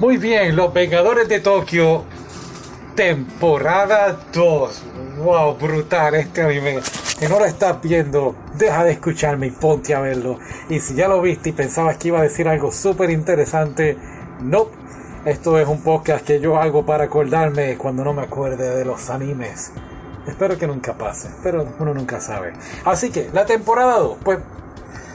Muy bien, Los Vengadores de Tokio, temporada 2. Wow, brutal este anime. Que no lo estás viendo, deja de escucharme y ponte a verlo. Y si ya lo viste y pensabas que iba a decir algo súper interesante, no. Esto es un podcast que yo hago para acordarme cuando no me acuerde de los animes. Espero que nunca pase, pero uno nunca sabe. Así que, la temporada 2, pues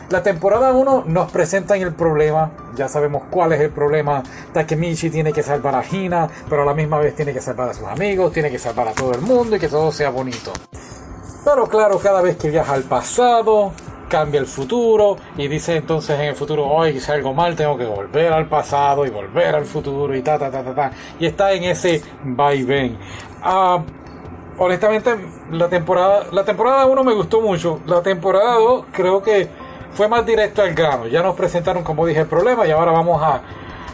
la temporada 1 nos presentan el problema, ya sabemos cuál es el problema. Takemichi tiene que salvar a Hina, pero a la misma vez tiene que salvar a sus amigos, tiene que salvar a todo el mundo y que todo sea bonito. Pero claro, cada vez que viaja al pasado, cambia el futuro y dice entonces en el futuro, hoy si algo mal, tengo que volver al pasado y volver al futuro y ta, ta, ta, ta, ta. Y está en ese vaivén. Ah, honestamente, la temporada, la temporada 1 me gustó mucho. La temporada 2 creo que fue más directo al grano. Ya nos presentaron, como dije, el problema y ahora vamos a,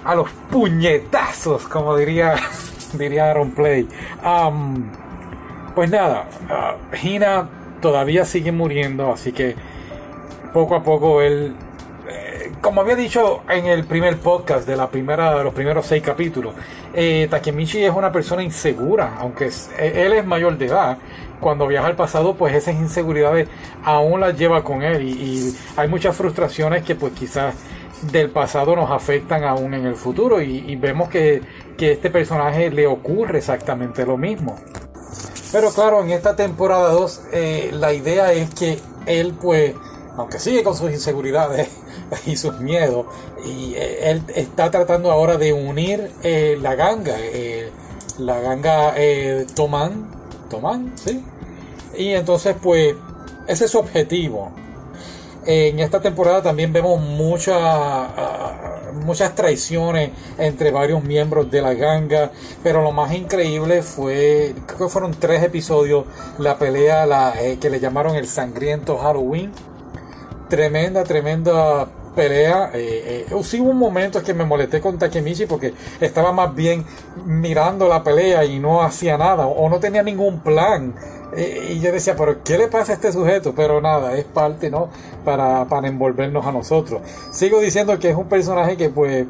a los puñetazos, como diría, diría Aaron Play. pues nada, uh, Hina todavía sigue muriendo, así que poco a poco él como había dicho en el primer podcast de la primera de los primeros seis capítulos, eh, Takemichi es una persona insegura, aunque e, él es mayor de edad. Cuando viaja al pasado, pues esas inseguridades aún las lleva con él y, hay muchas frustraciones que pues quizás del pasado nos afectan aún en el futuro y, vemos que, que este personaje le ocurre exactamente lo mismo. Pero claro, en esta temporada 2 eh, la idea es que él pues, aunque sigue con sus inseguridades, y sus miedos. Y eh, él está tratando ahora de unir eh, la ganga, eh, la ganga Tomán, Tomán, ¿sí? Y entonces pues ese es su objetivo. En esta temporada también vemos muchas ah, muchas traiciones entre varios miembros de la ganga, pero lo más increíble fue, creo que fueron tres episodios, la pelea la, que le llamaron el sangriento Halloween. Tremenda, tremenda pelea. Eh, eh, hubo un momento que me molesté con Takemichi porque estaba más bien mirando la pelea y no hacía nada o no tenía ningún plan. Eh, y yo decía, pero ¿qué le pasa a este sujeto? Pero nada, es parte, ¿no? Para, para envolvernos a nosotros. Sigo diciendo que es un personaje que pues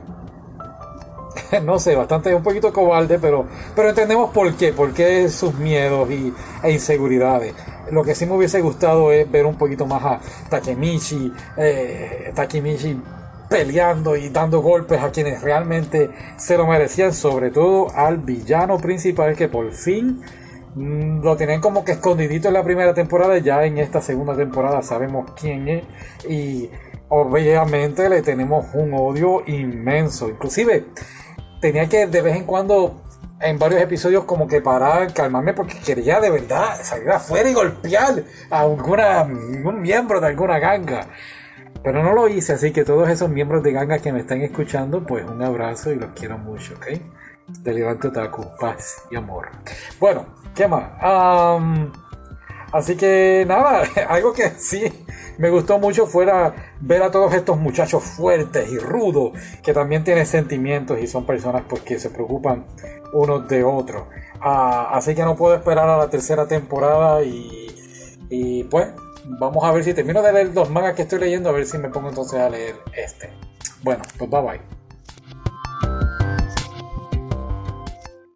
no sé, bastante un poquito cobarde, pero, pero entendemos por qué, por qué sus miedos y, e inseguridades. Lo que sí me hubiese gustado es ver un poquito más a Takemichi, eh, Takemichi peleando y dando golpes a quienes realmente se lo merecían, sobre todo al villano principal que por fin mm, lo tienen como que escondidito en la primera temporada, ya en esta segunda temporada sabemos quién es y obviamente le tenemos un odio inmenso, inclusive tenía que de vez en cuando en varios episodios como que parar, calmarme porque quería de verdad salir afuera y golpear a alguna, un miembro de alguna ganga. Pero no lo hice, así que todos esos miembros de ganga que me están escuchando, pues un abrazo y los quiero mucho, ¿ok? De Levante Otaku, paz y amor. Bueno, ¿qué más? Así que nada, algo que sí me gustó mucho fuera ver a todos estos muchachos fuertes y rudos que también tienen sentimientos y son personas pues, que se preocupan unos de otros. Ah, así que no puedo esperar a la tercera temporada y, y pues vamos a ver si termino de leer los mangas que estoy leyendo, a ver si me pongo entonces a leer este. Bueno, pues bye bye.